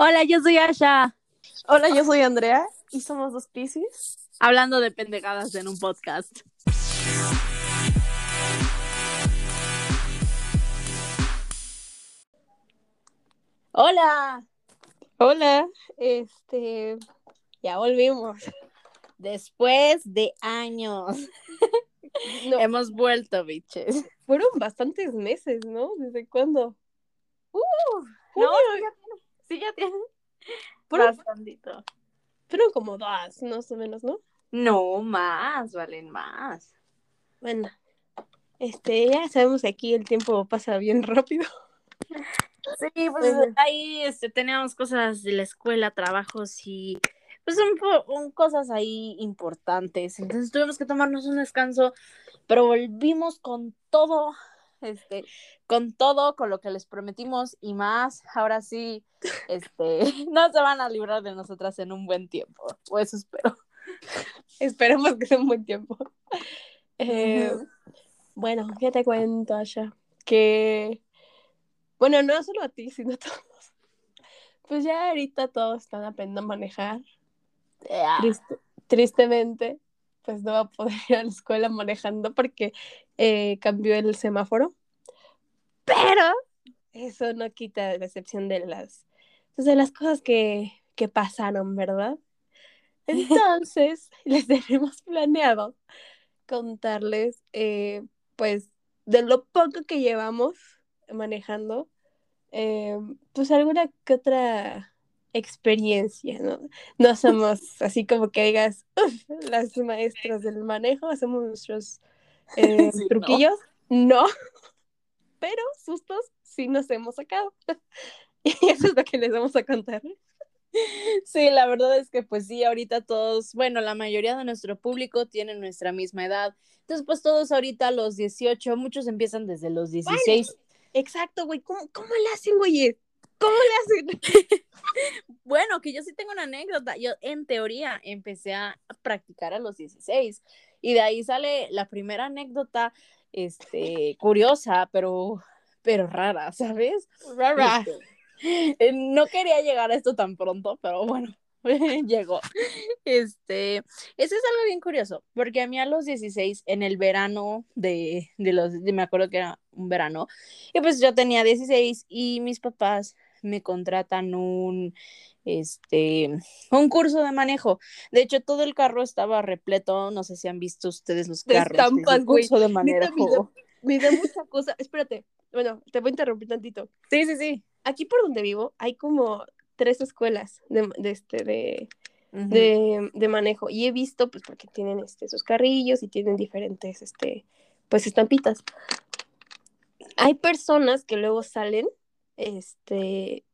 Hola, yo soy Asha. Hola, yo soy Andrea y somos dos Pisces. Hablando de pendejadas en un podcast. Hola. Hola, este, ya volvimos. Después de años. No, Hemos vuelto, biches. fueron bastantes meses, ¿no? ¿Desde cuándo? No, Junio. Sí ya tiene. Sí ya tiene. Fueron, Bastantito. fueron como dos, más o menos, ¿no? No, más, valen más. Bueno, este, ya sabemos que aquí el tiempo pasa bien rápido. Sí, pues ahí este, teníamos cosas de la escuela, trabajos y pues un, un- cosas ahí importantes. Entonces tuvimos que tomarnos un descanso, pero volvimos con todo, este, con todo, con lo que les prometimos y más. Ahora sí, este, no se van a librar de nosotras en un buen tiempo, o eso espero. Esperemos que sea un buen tiempo. Eh. Bueno, ya te cuento, Asha, que, bueno, no solo a ti, sino a todos. Pues ya ahorita todos están aprendiendo a manejar. Triste- tristemente, pues no va a poder ir a la escuela manejando porque eh, cambió el semáforo. Pero eso no quita la excepción de las, pues, de las cosas que, que pasaron, ¿verdad? Entonces, les tenemos planeado contarles, eh, pues, de lo poco que llevamos manejando, eh, pues alguna que otra experiencia, ¿no? No somos así como que digas, "Uf, las maestras del manejo, hacemos nuestros eh, truquillos. No. pero sustos sí nos hemos sacado. y eso es lo que les vamos a contar. Sí, la verdad es que pues sí, ahorita todos, bueno, la mayoría de nuestro público tiene nuestra misma edad. Entonces, pues todos ahorita a los 18, muchos empiezan desde los 16. Exacto, güey. ¿Cómo, cómo le hacen, güey? ¿Cómo le hacen? Bueno, que yo sí tengo una anécdota. Yo en teoría empecé a practicar a los 16 y de ahí sale la primera anécdota, este, curiosa, pero, pero rara, ¿sabes? Rara. Este, eh, no quería llegar a esto tan pronto, pero bueno, llegó. Este, eso es algo bien curioso, porque a mí a los 16, en el verano de, de los, de- me acuerdo que era un verano, y pues yo tenía 16 y mis papás me contratan un, este, un curso de manejo. De hecho, todo el carro estaba repleto, no sé si han visto ustedes los De carros. estampas, curso de manejo. Me da mucha cosa. Espérate. Bueno, te voy a interrumpir tantito. Sí, sí, sí. Aquí por donde vivo hay como tres escuelas de, de este de, de, de manejo y he visto pues porque tienen este sus carrillos y tienen diferentes este pues estampitas. Hay personas que luego salen este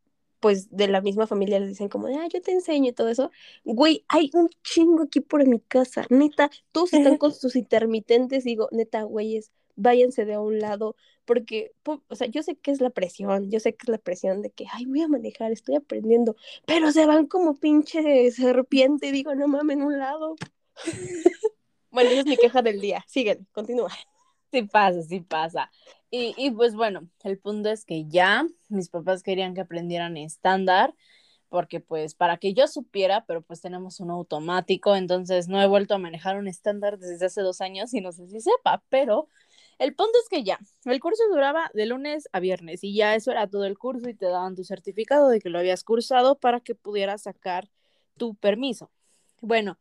pues de la misma familia les dicen como de, ah, yo te enseño y todo eso. Güey, hay un chingo aquí por mi casa. Neta, todos están con sus intermitentes. Digo, neta, güeyes, váyanse de a un lado. Porque, po- o sea, yo sé que es la presión. Yo sé que es la presión de que, ay, voy a manejar, estoy aprendiendo. Pero se van como pinche serpiente. Digo, no mames, en un lado. bueno, esa es mi queja del día. Síguele, continúa. Sí pasa, sí pasa. Y, pues bueno, el punto es que ya mis papás querían que aprendieran estándar, porque pues para que yo supiera, pero pues tenemos un automático, entonces no he vuelto a manejar un estándar desde hace dos años y no sé si sepa, pero el punto es que ya, el curso duraba de lunes a viernes y ya eso era todo el curso y te daban tu certificado de que lo habías cursado para que pudieras sacar tu permiso. Bueno,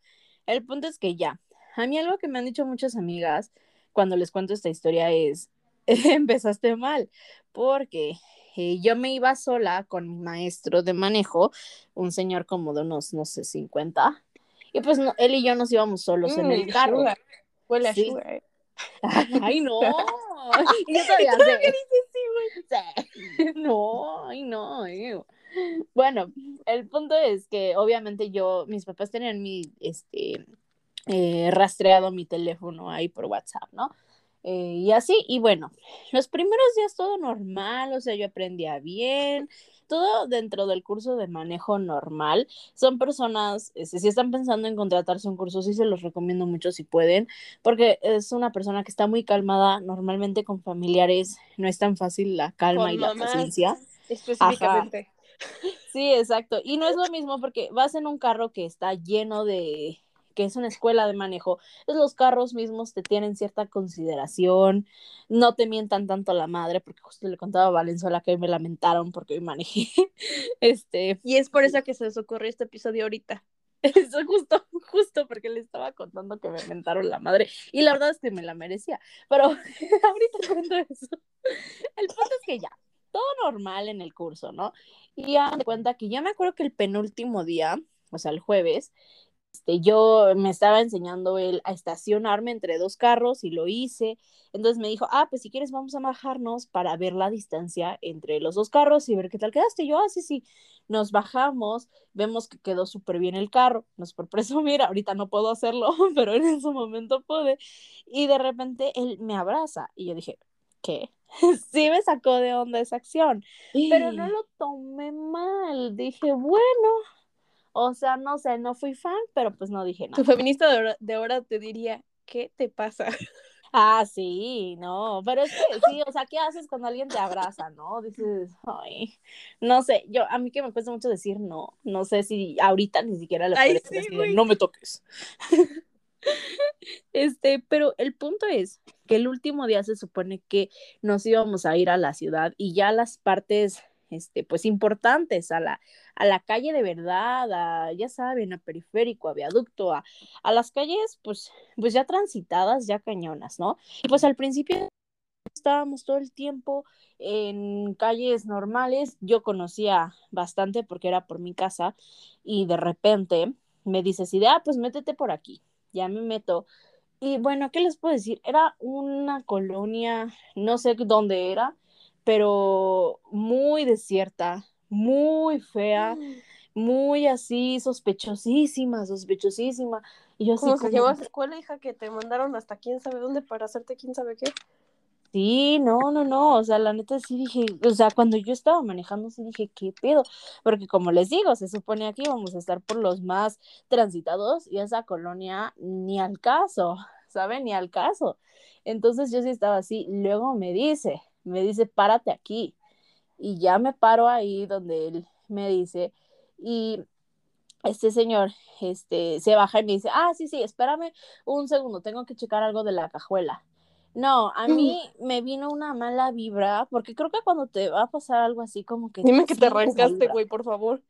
el punto es que ya, a mí algo que me han dicho muchas amigas cuando les cuento esta historia es, empezaste mal, porque eh, yo me iba sola con mi maestro de manejo, un señor como de unos, no sé, 50, y pues no- él y yo nos íbamos solos en el Mm, carro. sugar. Huele a Sí. sugar, eh. Ay, no. Y yo todavía sé. Sí. No, ay, no. ew. Bueno, el punto es que obviamente yo, mis papás tenían mi, este, eh, rastreado mi teléfono ahí por WhatsApp, ¿no? Eh, y así, y bueno, los primeros días todo normal, o sea, yo aprendía bien, todo dentro del curso de manejo normal. Son personas, este, si están pensando en contratarse un curso, sí se los recomiendo mucho si pueden, porque es una persona que está muy calmada, normalmente con familiares no es tan fácil la calma Con y la paciencia. Específicamente. Sí, exacto. Y no es lo mismo porque vas en un carro que está lleno de, que es una escuela de manejo, pues los carros mismos te tienen cierta consideración, no te mientan tanto la madre, porque justo le contaba a Valenzuela que hoy me lamentaron porque hoy manejé. Este, y es por eso que se les ocurrió este episodio ahorita. Eso justo, justo porque le estaba contando que me mentaron la madre. Y la verdad es que me la merecía. Pero ahorita cuento eso. El punto es que ya, todo normal en el curso, ¿no? Y ya me cuenta que ya me acuerdo que el penúltimo día, o sea, el jueves, este, yo me estaba enseñando él a estacionarme entre dos carros y lo hice. Entonces me dijo, ah, pues si quieres vamos a bajarnos para ver la distancia entre los dos carros y ver qué tal quedaste. yo, ah, sí, sí, nos bajamos, vemos que quedó súper bien el carro, nos por presumir, ahorita no puedo hacerlo, pero en ese momento pude. Y de repente él me abraza y yo dije, ¿qué? sí me sacó de onda esa acción, pero no lo tomé mal. Dije, bueno, o sea, no sé, no fui fan, pero pues no dije nada. Tu feminista de ahora, te diría, ¿qué te pasa? Ah, sí, no, pero es que sí, o sea, ¿qué haces cuando alguien te abraza, no? Dices, ay, no sé, yo, a mí que me cuesta mucho decir no, no sé si ahorita ni siquiera puedo decir, no me toques. Este, pero el punto es que el último día se supone que nos íbamos a ir a la ciudad y ya las partes este, pues importantes a la, a la calle de verdad, a, ya saben, a periférico, a viaducto, a, a las calles, pues, pues ya transitadas, ya cañonas, ¿no? Y pues al principio estábamos todo el tiempo en calles normales, yo conocía bastante porque era por mi casa y de repente me dice así de, ah, pues métete por aquí, ya me meto. Y bueno, ¿qué les puedo decir? Era una colonia, no sé dónde era, pero muy desierta, muy fea, mm. muy así, sospechosísima, sospechosísima. Y yo así ¿Cómo se llama esa escuela, hija, que te mandaron hasta quién sabe dónde para hacerte quién sabe qué? Sí, no, no, no, o sea, la neta sí dije, o sea, cuando yo estaba manejando sí dije, ¿qué pedo? Porque como les digo, se supone aquí vamos a estar por los más transitados y esa colonia ni al caso, ¿saben? Ni al caso. Entonces yo sí estaba así, luego me dice, me dice, párate aquí. Y ya me paro ahí donde él me dice, y este señor este, se baja y me dice, ah, sí, sí, espérame un segundo, tengo que checar algo de la cajuela. No, a mí me vino una mala vibra, porque creo que cuando te va a pasar algo así como que... Dime que te arrancaste, güey, por favor.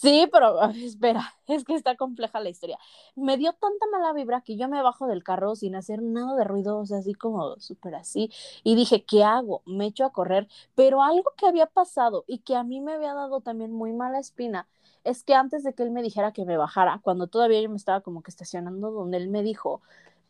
Sí, pero espera, es que está compleja la historia. Me dio tanta mala vibra que yo me bajo del carro sin hacer nada de ruido, o sea, así como súper así, y dije, ¿qué hago? Me echo a correr, pero algo que había pasado y que a mí me había dado también muy mala espina, es que antes de que él me dijera que me bajara, cuando todavía yo me estaba como que estacionando donde él me dijo,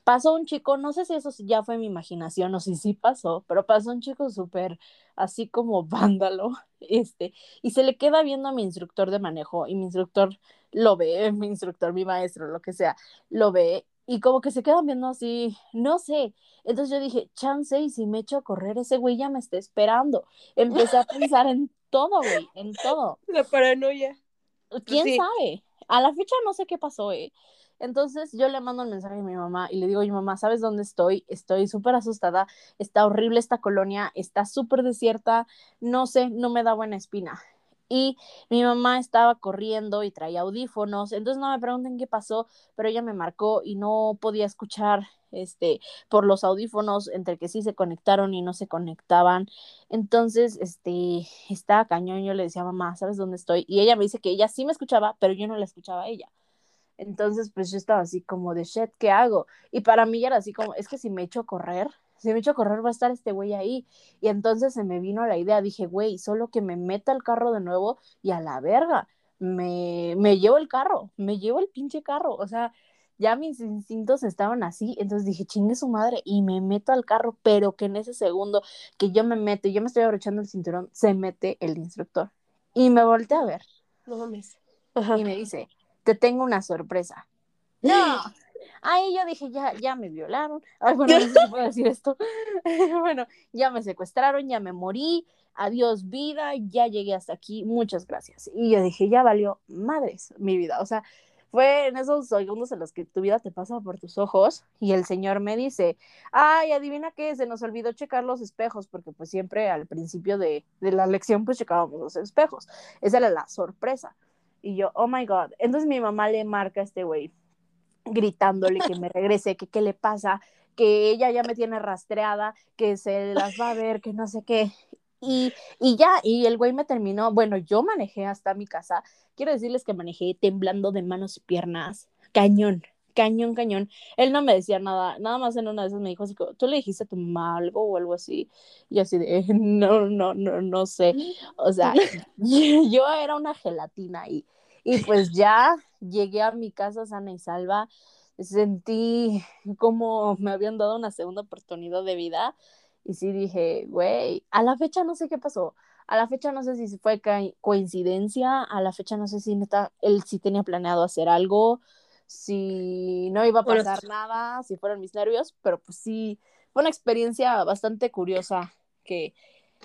pasó un chico, no sé si eso ya fue mi imaginación o si sí pasó, pero pasó un chico súper así como vándalo, este, y se le queda viendo a mi instructor de manejo y mi instructor lo ve, mi instructor, mi maestro, lo que sea, lo ve y como que se quedan viendo así, no sé. Entonces yo dije, chance, y si me echo a correr, ese güey ya me está esperando. Empecé a pensar en todo, güey, en todo. La paranoia. ¿Quién sabe? A la fecha no sé qué pasó, eh. Entonces yo le mando un mensaje a mi mamá y le digo, oye mamá, ¿sabes dónde estoy? Estoy súper asustada, está horrible esta colonia, está súper desierta, no sé, no me da buena espina. Y mi mamá estaba corriendo y traía audífonos, entonces no me pregunten qué pasó, pero ella me marcó y no podía escuchar este por los audífonos entre que sí se conectaron y no se conectaban. Entonces, este, estaba cañón, yo le decía, mamá, ¿sabes dónde estoy? Y ella me dice que ella sí me escuchaba, pero yo no la escuchaba a ella. Entonces, pues yo estaba así como de shit, ¿qué hago? Y para mí era así como, es que si me echo a correr, si me echo a correr va a estar este güey ahí. Y entonces se me vino la idea, dije, güey, solo que me meta el carro de nuevo y a la verga, me, me llevo el carro, me llevo el pinche carro. O sea, ya mis instintos estaban así, entonces dije, chingue su madre, y me meto al carro, pero que en ese segundo que yo me meto y yo me estoy abrochando el cinturón, se mete el instructor. Y me volteé a ver. No mames. Y me dice, te tengo una sorpresa. No. Ahí yo dije, ya, ya me violaron. Ay, bueno, no sé si puedo decir esto. bueno, ya me secuestraron, ya me morí. Adiós vida, ya llegué hasta aquí. Muchas gracias. Y yo dije, ya valió madres mi vida. O sea, fue en esos segundos en los que tu vida te pasa por tus ojos y el señor me dice, ay, adivina qué, se nos olvidó checar los espejos, porque pues siempre al principio de, de la lección pues checábamos los espejos. Esa era la sorpresa. Y yo, oh my God. Entonces mi mamá le marca a este güey gritándole que me regrese, que qué le pasa, que ella ya me tiene rastreada, que se las va a ver, que no sé qué. Y, y ya, y el güey me terminó, bueno, yo manejé hasta mi casa, quiero decirles que manejé temblando de manos y piernas, cañón, cañón, cañón. Él no me decía nada, nada más en una de esas me dijo así, ¿tú le dijiste a tu mamá algo o algo así? Y así de, no, no, no, no sé. O sea, yo era una gelatina y, y pues ya llegué a mi casa sana y salva, sentí como me habían dado una segunda oportunidad de vida y sí dije, güey, a la fecha no sé qué pasó. A la fecha no sé si fue coincidencia, a la fecha no sé si neta, él sí tenía planeado hacer algo, si no iba a pasar nada, si fueron mis nervios, pero pues sí, fue una experiencia bastante curiosa que,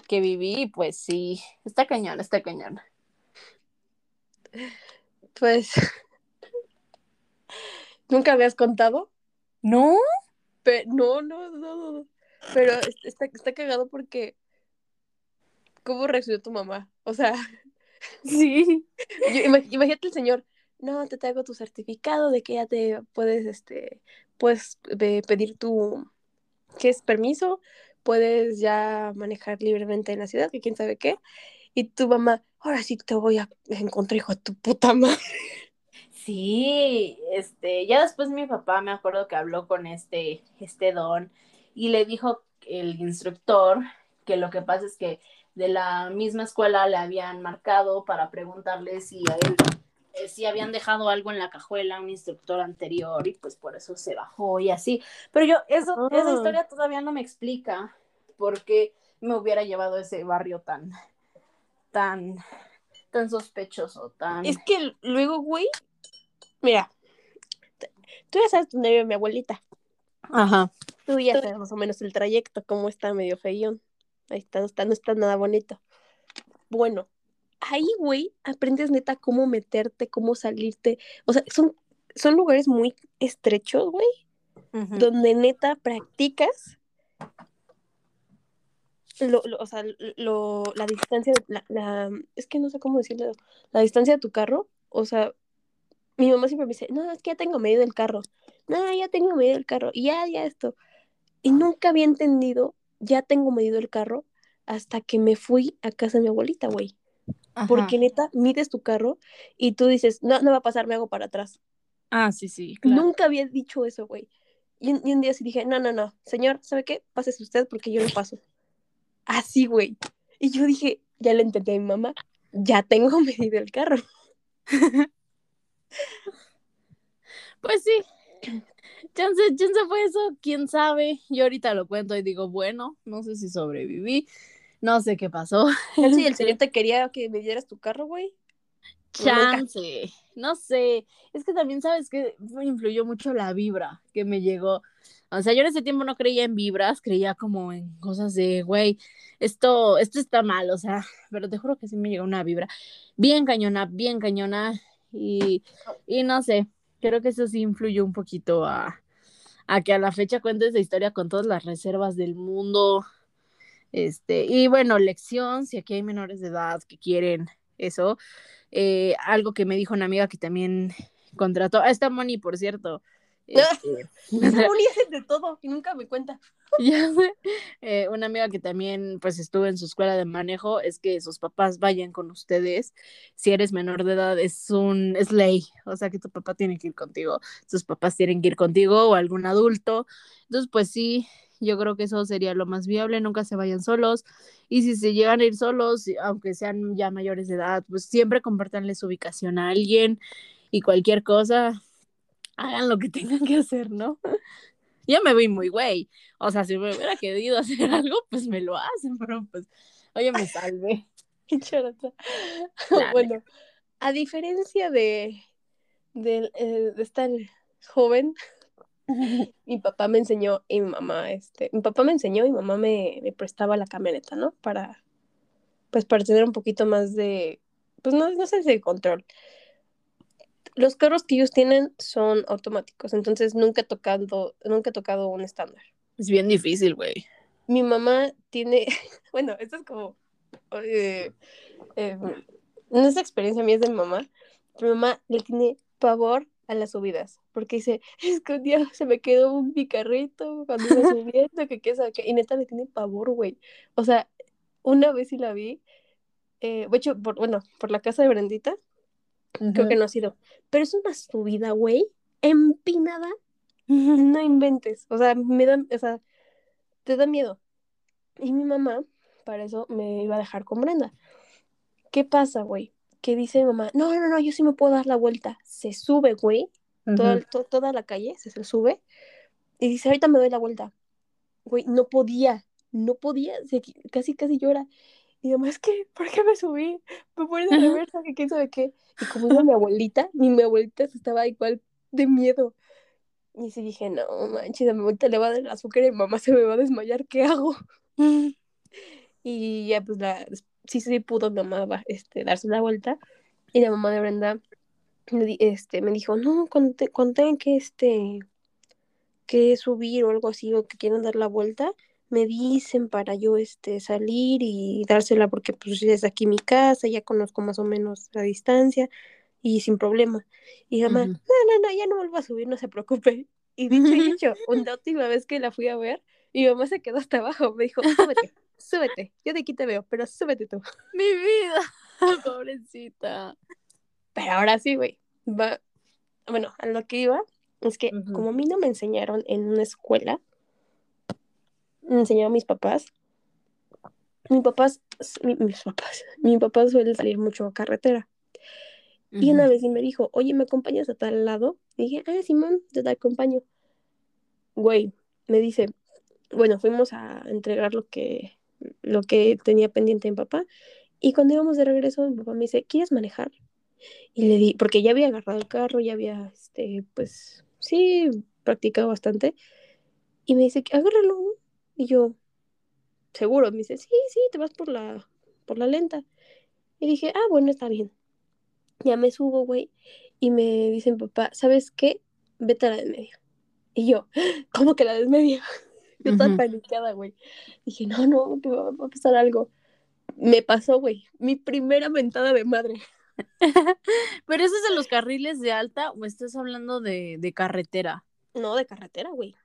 que viví, pues sí, está cañón, está cañón. Pues, ¿nunca habías contado? ¿No? no, no, no, no. Pero está, está cagado porque. ¿Cómo reaccionó tu mamá? O sea. Sí. imagínate el señor. No, te traigo tu certificado de que ya te puedes, este, puedes pedir tu, ¿qué es? Permiso, puedes ya manejar libremente en la ciudad, que quién sabe qué. Y tu mamá, ahora sí te voy a encontrar, hijo de tu puta madre. Sí, este, ya después mi papá me acuerdo que habló con este, este don y le dijo el instructor que lo que pasa es que de la misma escuela le habían marcado para preguntarle si a él eh, si habían dejado algo en la cajuela un instructor anterior y pues por eso se bajó y así. Pero yo, eso, esa ah. historia todavía no me explica por qué me hubiera llevado a ese barrio tan, tan, tan sospechoso, tan... Es que luego, güey, mira, tú ya sabes dónde vive mi abuelita. Ajá. Tú ya sabes más o menos el trayecto, cómo está medio feyón. Ahí está, no está, no está nada bonito. Bueno, ahí, güey, aprendes neta cómo meterte, cómo salirte. O sea, son, son lugares muy estrechos, güey, donde neta practicas lo, o sea, lo, la distancia, la, la, es que no sé cómo decirlo, la distancia de tu carro, o sea, mi mamá siempre me dice, no, es que ya tengo medido el carro, no, ya tengo medido el carro, y ya, ya esto, y nunca había entendido, ya tengo medido el carro, hasta que me fui a casa de mi abuelita, güey. Porque neta, mides tu carro y tú dices, no, no va a pasar, me hago para atrás. Ah, sí, sí. Nunca había dicho eso, güey. Y, un día sí dije, no, no, no, señor, ¿sabe qué? Pásese usted porque yo lo paso. Así, güey. Y yo dije, ya le entendí a mi mamá, ya tengo medido el carro. pues sí, chance, chance fue eso, quién sabe. Yo ahorita lo cuento y digo, bueno, no sé si sobreviví, no sé qué pasó. Sí, el señor te quería que me dieras tu carro, güey. Chance, no sé. Es que también sabes que influyó mucho la vibra que me llegó. O sea, yo en ese tiempo no creía en vibras, creía como en cosas de, güey, esto, esto está mal, o sea, pero te juro que sí me llegó una vibra bien cañona, bien cañona. Y, y no sé, creo que eso sí influyó un poquito a, a que a la fecha cuente esa historia con todas las reservas del mundo. Este, y bueno, lección, si aquí hay menores de edad que quieren eso, eh, algo que me dijo una amiga que también contrató, a esta Moni, por cierto. Este, Moni hace de todo y nunca me cuenta. Ya sé. Eh, una amiga que también pues estuvo en su escuela de manejo es que sus papás vayan con ustedes. Si eres menor de edad es un es ley, o sea que tu papá tiene que ir contigo, sus papás tienen que ir contigo o algún adulto. Entonces pues sí, yo creo que eso sería lo más viable, nunca se vayan solos. Y si se llegan a ir solos, aunque sean ya mayores de edad, pues siempre compartanle su ubicación a alguien y cualquier cosa, hagan lo que tengan que hacer, ¿no? Yo me vi muy güey. O sea, si me hubiera querido hacer algo, pues me lo hacen, pero pues, oye, me salve. bueno, a diferencia de, de, eh, de estar joven, mi papá me enseñó y mi mamá, este, mi papá me enseñó y mi mamá me, me, prestaba la camioneta, ¿no? Para, pues para tener un poquito más de, pues no, no sé si control. los carros que ellos tienen son automáticos, entonces nunca he tocado, nunca he tocado un estándar. Es bien difícil, güey. Mi mamá tiene, bueno, esto es como, eh, eh, no es experiencia mía, es de mi mamá. Mi mamá le tiene pavor a las subidas, porque dice, es que un día se me quedó un picarrito cuando iba subiendo, que qué sabe qué, y neta le tiene pavor, güey. O sea, una vez sí la vi, eh, de hecho, por, bueno, por la casa de Brendita, creo que no ha sido, pero es una subida, güey, empinada, no inventes, o sea, me da, o sea, te da miedo. Y mi mamá, para eso, me iba a dejar con Brenda. ¿Qué pasa, güey? Que dice mi mamá, no, no, no, yo sí me puedo dar la vuelta. Se sube, güey, toda, to- toda la calle se, se sube, y dice, ahorita me doy la vuelta. Güey, no podía, no podía, se- casi, casi llora. Y además, es que, ¿por qué me subí? Me voy de reversa, que quién sabe qué. Y como iba mi abuelita, mi, mi abuelita estaba igual de miedo. Y sí dije, no manches, a mi abuelita le va a dar el azúcar y mamá se me va a desmayar, ¿qué hago? Y ya, pues, la, sí, sí pudo mi mamá va, este, darse la vuelta. Y la mamá de Brenda este, me dijo, no, cuando, te- cuando tengan que, este, que subir o algo así, o que quieran dar la vuelta, me dicen para yo, este, salir y dársela, porque, pues, es aquí mi casa, ya conozco más o menos la distancia, y sin problema. Y mamá, no, no, no, ya no vuelvo a subir, no se preocupe. Y dicho y hecho, una última vez que la fui a ver, mi mamá se quedó hasta abajo, me dijo, súbete, súbete, yo de aquí te veo, pero súbete tú. Mi vida, pobrecita. Pero ahora sí, güey, bueno, a lo que iba, es que como a mí no me enseñaron en una escuela, me enseñaron mis papás, mis papás, mi- mis papás, mi papá suele salir mucho a carretera. Y una vez sí me dijo, oye, ¿me acompañas a tal lado? Y dije, ah, Simón, yo te acompaño. Güey, me dice, bueno, fuimos a entregar lo que, lo que tenía pendiente mi papá. Y cuando íbamos de regreso, mi papá me dice, ¿quieres manejar? Y le di, porque ya había agarrado el carro, ya había, este, pues, sí, practicado bastante. Y me dice, agárralo. Y yo, seguro, me dice, sí, sí, te vas por la, por la lenta. Y dije, ah, bueno, está bien. Ya me subo, güey, y me dice mi papá, ¿sabes qué? Vete a la de en medio. Y yo, ¿cómo que la de Yo estaba Ujú. paniqueada, güey. Dije, no, no, que me va a pasar algo. Me pasó, güey, mi primera mentada de madre. Pero eso es de los carriles de alta o estás hablando de, de carretera. No, de carretera, güey.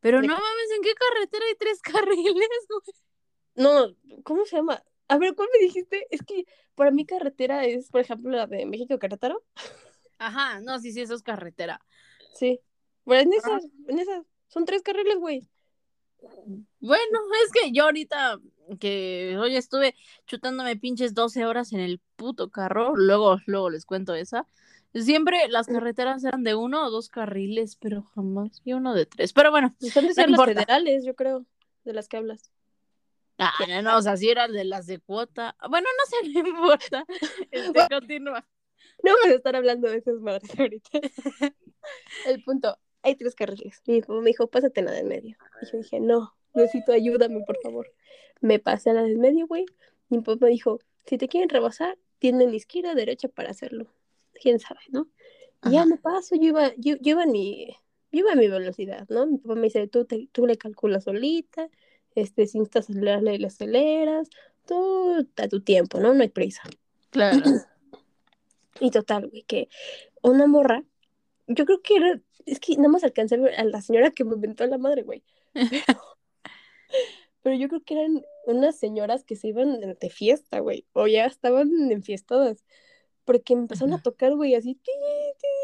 Pero De no mames, ¿en qué carretera hay tres carriles, güey? No, ¿cómo se llama? A ver, ¿cuál me dijiste? Es que para mí carretera es, por ejemplo, la de México Querétaro. Ajá, no, sí, sí, eso es carretera. Sí. Bueno, en esas, en esas, son tres carriles, güey. Bueno, es que yo ahorita que hoy estuve chutándome pinches 12 horas en el puto carro, luego, luego les cuento esa. Siempre las carreteras eran de uno o dos carriles, pero jamás vi uno de tres. Pero bueno, Están de No las federales, yo creo, de las que hablas. ah, no, no, o sea, sí eran de las de cuota. Bueno, no sé, no importa. Este, continúa. No vamos a estar hablando de esas madres ahorita. El punto, hay tres carriles. Mi papá me dijo, pásate la del medio. Y yo dije, no, necesito ayúdame, por favor. Me pasé a la del medio, güey. Mi papá me dijo, si te quieren rebasar, tienen izquierda, derecha para hacerlo. Quién sabe, ¿no? Y ya me paso, yo iba, yo, yo iba en mi, yo iba a mi velocidad, ¿no? Mi papá me dice, tú, te- tú le calculas solita, este, si necesitas acelerarle, le aceleras, tú a tu tiempo, ¿no? No hay prisa. Claro. Y total, güey, que una morra, yo creo que era, es que nada más alcancé a ver a la señora que me inventó la madre, güey. Pero, pero yo creo que eran unas señoras que se iban de fiesta, güey, o ya estaban enfiestadas. Porque me empezaron a tocar, güey, así,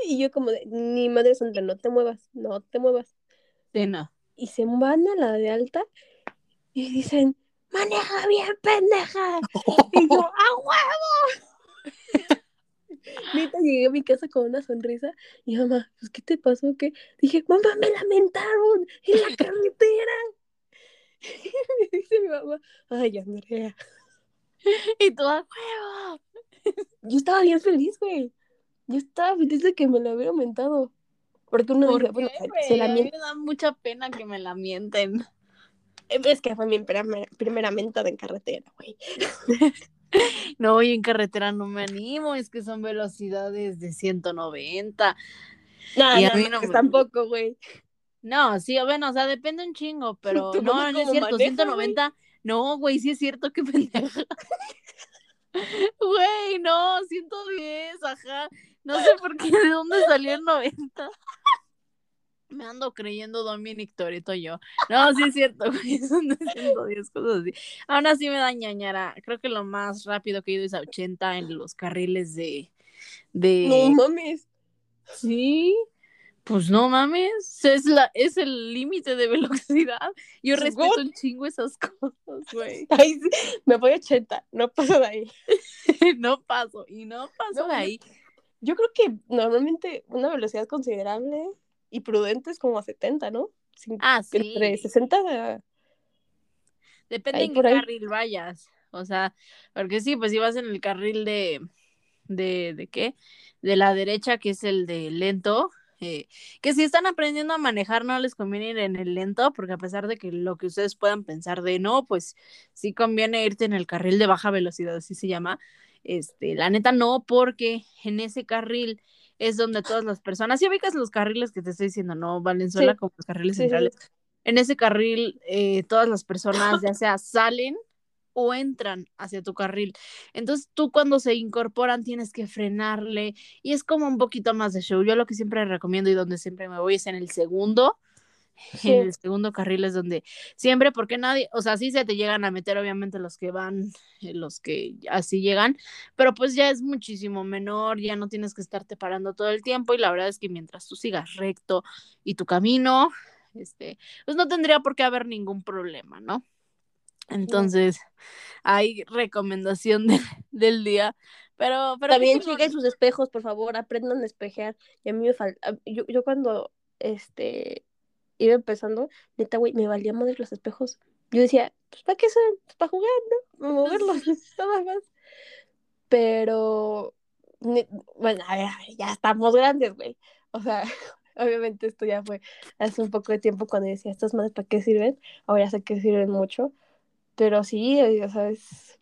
y yo como de, ni madre santa, no te muevas, no te muevas. Sí, no. Y se van a la de alta y dicen, maneja bien, pendeja. Y yo, ¡a huevo! Neta, llegué a mi casa con una sonrisa y mamá, pues, ¿qué te pasó? ¿Qué? Dije, mamá, me lamentaron en la carretera. Y me dice mi mamá, ay, Andrea. Y tú a huevo. Yo estaba bien feliz, güey. Yo estaba feliz de que me lo hubiera. Porque uno ¿Por dice, bueno, se la A mí me da mucha pena que me la mienten. Es que fue mi primera, primera mentada en carretera, güey. No, y en carretera no me animo, es que son velocidades de 190. No, Y a no, mí no, no pues me- tampoco, güey. No, sí, bueno, o sea, depende un chingo, pero no, mamá no es cierto, maneja, 190. No, güey, sí es cierto, qué pendeja. Güey, no, 110, ajá. No sé por qué, ¿de dónde salió el 90? Me ando creyendo Dominic Toretto yo. No, sí es cierto, güey, son de 110 cosas así. Aún así me da ñañara. Creo que lo más rápido que he ido es a 80 en los carriles de... de... No mames. Sí, pues no mames, es la, es el límite de velocidad. Yo respeto un chingo esas cosas, güey. Ay, sí, me voy a 80, no paso de ahí. No paso, y no paso No, de ahí. Yo creo que normalmente una velocidad considerable y prudente es como a 70, ¿no? Ah, sí. Entre 60 a... Depende ahí en qué ahí. carril vayas. O sea, porque sí, pues si vas en el carril de, de, ¿de qué? De la derecha, que es el de lento, eh, que si están aprendiendo a manejar no les conviene ir en el lento, porque a pesar de que lo que ustedes puedan pensar de no, pues sí conviene irte en el carril de baja velocidad, así se llama. Este, la neta no, porque en ese carril es donde todas las personas, si ubicas los carriles que te estoy diciendo, no Valenzuela, Sí. como los carriles Sí, centrales, en ese carril eh, todas las personas ya sea salen o entran hacia tu carril. Entonces tú cuando se incorporan tienes que frenarle y es como un poquito más de show. Yo lo que siempre recomiendo y donde siempre me voy es en el segundo. Sí. En el segundo carril es donde siempre, porque nadie, o sea, sí se te llegan a meter obviamente los que van, eh, los que así llegan, pero pues ya es muchísimo menor, ya no tienes que estarte parando todo el tiempo y la verdad es que mientras tú sigas recto y tu camino, este, pues no tendría por qué haber ningún problema, ¿no? Entonces, hay recomendación de- del día, pero, pero También chequen sus espejos, por favor, aprendan a espejear. Y a mí me falta, yo, yo cuando este iba empezando, neta, güey, me valía madre los espejos. Yo decía, pues ¿para qué son? Pues para jugar, ¿no? Moverlos, nada más. Pero, bueno, a ver, ya estamos grandes, güey. O sea, obviamente esto ya fue hace un poco de tiempo cuando decía, estas madres, ¿para qué sirven? Ahora sé que sirven mucho. Pero sí, o sea, es,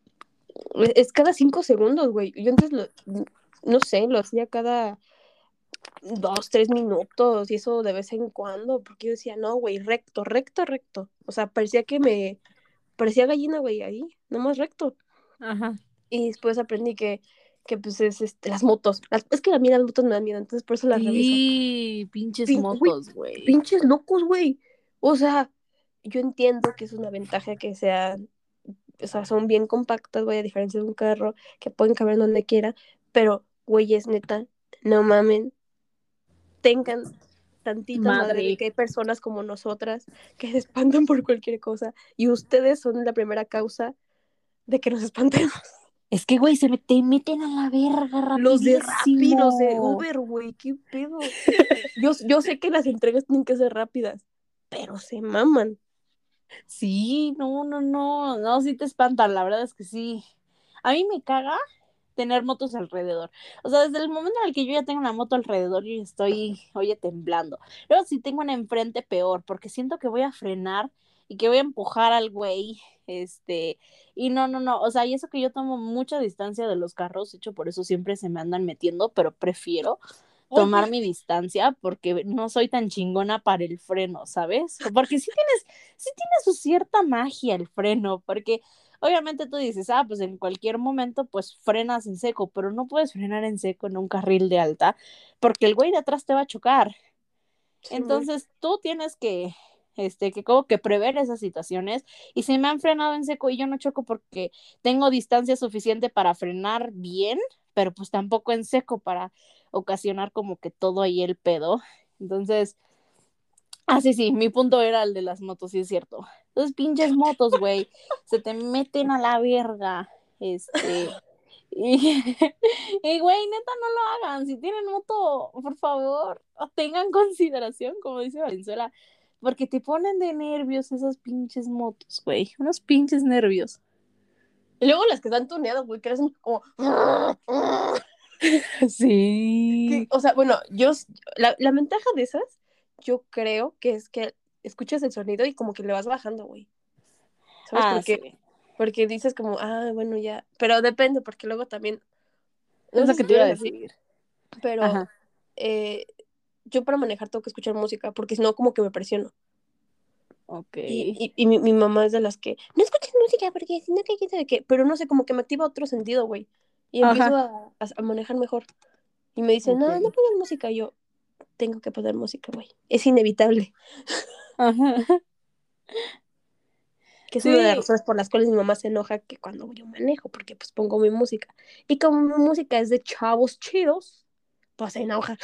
es cada cinco segundos, güey. Yo antes lo, no sé, lo hacía cada dos, tres minutos y eso de vez en cuando, porque yo decía, no, güey, recto, recto, recto. O sea, parecía que me, parecía gallina, güey, ahí, nomás recto. Ajá. Y después aprendí que, que pues es este, las motos. Las- es que a mí las motos me dan miedo, entonces por eso las reviso. Sí, pinches Pin- güey, motos, güey. Pinches locos, güey. O sea, yo entiendo que es una ventaja que sean, o sea, son bien compactas, güey, a diferencia de un carro, que pueden caber donde quiera, pero, güeyes, neta, no mamen, tengan tantita madre. Madre. de que hay personas como nosotras que se espantan por cualquier cosa, y ustedes son la primera causa de que nos espantemos. Es que, güey, se me- te meten a la verga rapidísimo. Los de Rappi, los de Uber, güey, qué pedo. Yo, yo sé que las entregas tienen que ser rápidas, pero se maman. Sí, no, no, no, no, sí te espantan, la verdad es que sí. A mí me caga tener motos alrededor. O sea, desde el momento en el que yo ya tengo una moto alrededor, yo estoy, oye, temblando. Luego si tengo una enfrente, peor, porque siento que voy a frenar y que voy a empujar al güey, este, y no, no, no, o sea, y eso que yo tomo mucha distancia de los carros, de hecho, por eso siempre se me andan metiendo, pero prefiero tomar mi distancia porque no soy tan chingona para el freno, ¿sabes? Porque sí tienes, sí tiene su cierta magia el freno, porque obviamente tú dices, ah, pues en cualquier momento pues frenas en seco, pero no puedes frenar en seco en un carril de alta porque el güey de atrás te va a chocar. Sí, Entonces tú tienes que, este, que como que prever esas situaciones y se me han frenado en seco y yo no choco porque tengo distancia suficiente para frenar bien, pero pues tampoco en seco para ocasionar como que todo ahí el pedo. Entonces, ah, sí, sí, mi punto era el de las motos, sí es cierto. Entonces, pinches motos, güey, se te meten a la verga, este... Y, y, güey, neta, no lo hagan. Si tienen moto, por favor, tengan consideración, como dice Valenzuela, porque te ponen de nervios esas pinches motos, güey. Unos pinches nervios. Y luego las que están tuneadas, güey, que hacen como. Sí. Que, o sea, bueno, yo. La, la ventaja de esas, yo creo que es que escuchas el sonido y como que le vas bajando, güey. ¿Sabes Ah, por qué? sí. Porque dices como, ah, bueno, ya. Pero depende, porque luego también. no Es lo sé que te iba a decir. Pero eh, yo para manejar tengo que escuchar música, porque si no, como que me presiono. Ok. Y, y, y mi, mi mamá es de las que, no escuches música, porque si no, que quién sabe qué. Pero no sé, como que me activa otro sentido, güey. Y empiezo a, a, a manejar mejor. Y me dicen, no, no Ok. pongas música. Y yo, tengo que poner música, güey. Es inevitable. Ajá. Que es una de las razones por las cuales mi mamá se enoja que cuando yo manejo, porque pues pongo mi música. Y como mi música es de chavos chidos, pues se enoja.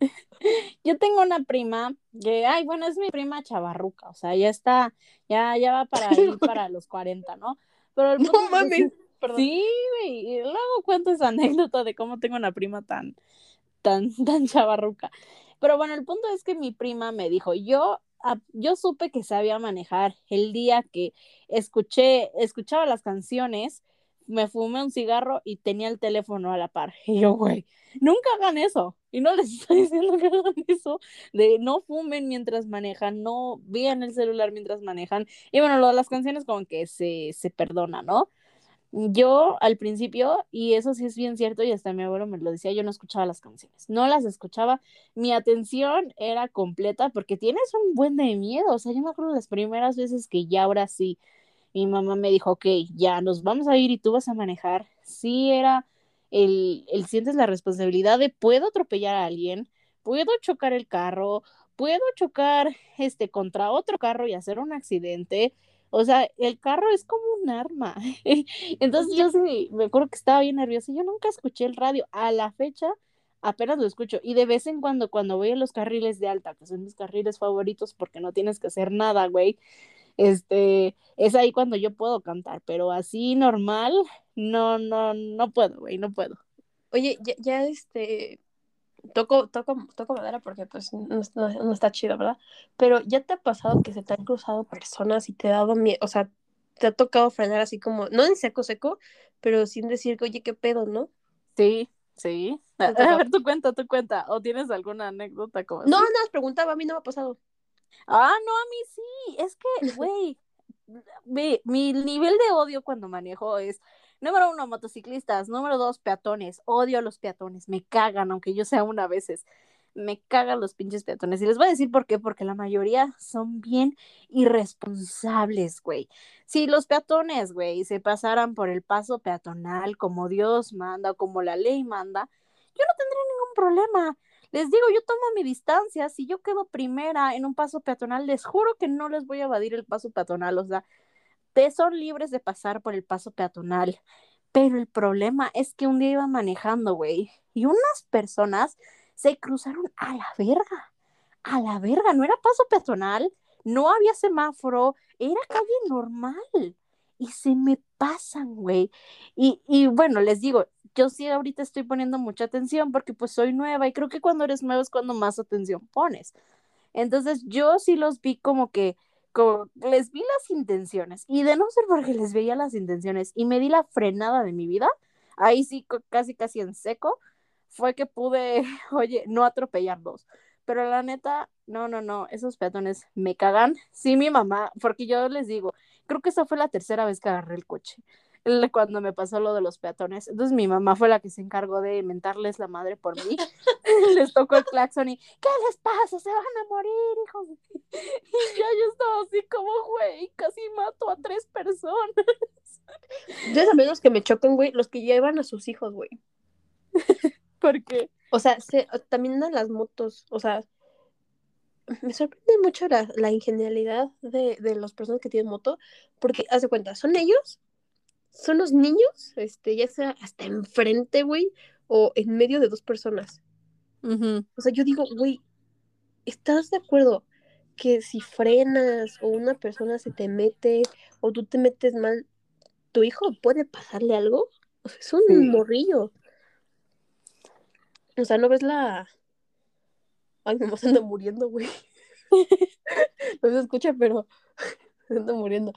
yo tengo una prima que, ay, bueno, es mi prima chavarruca, o sea, ya está, ya, ya va para ir para los 40, ¿no? Pero el No punto mames. Perdón. Sí, güey, y luego cuento esa anécdota de cómo tengo una prima tan, tan, tan chavarruca. Pero bueno, el punto es que mi prima me dijo, yo, yo supe que sabía manejar el día que escuché, escuchaba las canciones, me fumé un cigarro y tenía el teléfono a la par. Y yo, güey, nunca hagan eso. Y no les estoy diciendo que hagan eso, de no fumen mientras manejan, no vean el celular mientras manejan. Y bueno, lo de las canciones como que se, se perdona, ¿no? Yo al principio, y eso sí es bien cierto, y hasta mi abuelo me lo decía, yo no escuchaba las canciones, no las escuchaba, mi atención era completa porque tienes un buen de miedo, o sea, yo me acuerdo las primeras veces que ya ahora sí, mi mamá me dijo, ok, ya nos vamos a ir y tú vas a manejar, sí era el, el sientes la responsabilidad de puedo atropellar a alguien, puedo chocar el carro, puedo chocar este contra otro carro y hacer un accidente, o sea, el carro es como un arma. Entonces yo sí, me acuerdo que estaba bien nerviosa. Yo nunca escuché el radio. A la fecha apenas lo escucho. Y de vez en cuando, cuando voy a los carriles de alta, que son mis carriles favoritos porque no tienes que hacer nada, güey, este, es ahí cuando yo puedo cantar. Pero así normal, no, no, no puedo, güey, no puedo. Oye, ya, ya este, toco, toco, toco madera porque pues no, no, no, está chido, ¿verdad? Pero ya te ha pasado que se te han cruzado personas y te ha dado miedo, o sea, te ha tocado frenar así como, no en seco seco, pero sin decir que, oye, qué pedo, ¿no? Sí, sí. A, a ver, tu cuenta, tu cuenta. ¿O tienes alguna anécdota como No, así? no, preguntaba, a mí no me ha pasado. Ah, no, a mí sí. Es que, güey, ve, mi nivel de odio cuando manejo es Número uno, motociclistas. Número dos, peatones. Odio a los peatones. Me cagan, aunque yo sea una a veces. Me cagan los pinches peatones. Y les voy a decir por qué. Porque la mayoría son bien irresponsables, güey. Si los peatones, güey, se pasaran por el paso peatonal como Dios manda o como la ley manda, yo no tendría ningún problema. Les digo, yo tomo mi distancia. Si yo quedo primera en un paso peatonal, les juro que no les voy a evadir el paso peatonal. O sea, te son libres de pasar por el paso peatonal. Pero el problema es que un día iba manejando, güey, y unas personas se cruzaron a la verga. A la verga, no era paso peatonal, no había semáforo, era calle normal. Y se me pasan, güey. Y, y bueno, les digo, yo sí ahorita estoy poniendo mucha atención porque pues soy nueva y creo que cuando eres nuevo es cuando más atención pones. Entonces yo sí los vi como que como, les vi las intenciones y de no ser porque les veía las intenciones y me di la frenada de mi vida, ahí sí casi casi en seco, fue que pude, oye, no atropellarlos. Pero la neta, no, no, no, esos peatones me cagan. Sí, mi mamá, porque yo les digo, creo que esa fue la tercera vez que agarré el coche cuando me pasó lo de los peatones. Entonces mi mamá fue la que se encargó de mentarles la madre por mí. les tocó el claxon y ¿qué les pasa? Se van a morir, hijos. Y ya yo estaba así como, güey, casi mato a tres personas. Ya saben los que me chocan, güey, los que llevan a sus hijos, güey. ¿Por qué? O sea, se, también a las motos, o sea, me sorprende mucho la, la ingenialidad de, de las personas que tienen moto, porque, haz de cuenta, son ellos son los niños, este, ya sea hasta enfrente, güey, o en medio de dos personas. Uh -huh. O sea, yo digo, güey, ¿estás de acuerdo que si frenas o una persona se te mete o tú te metes mal, tu hijo puede pasarle algo? O sea, es un sí. morrillo. O sea, no ves la. Ay, mamá se anda muriendo, güey. no se escucha, pero se anda muriendo.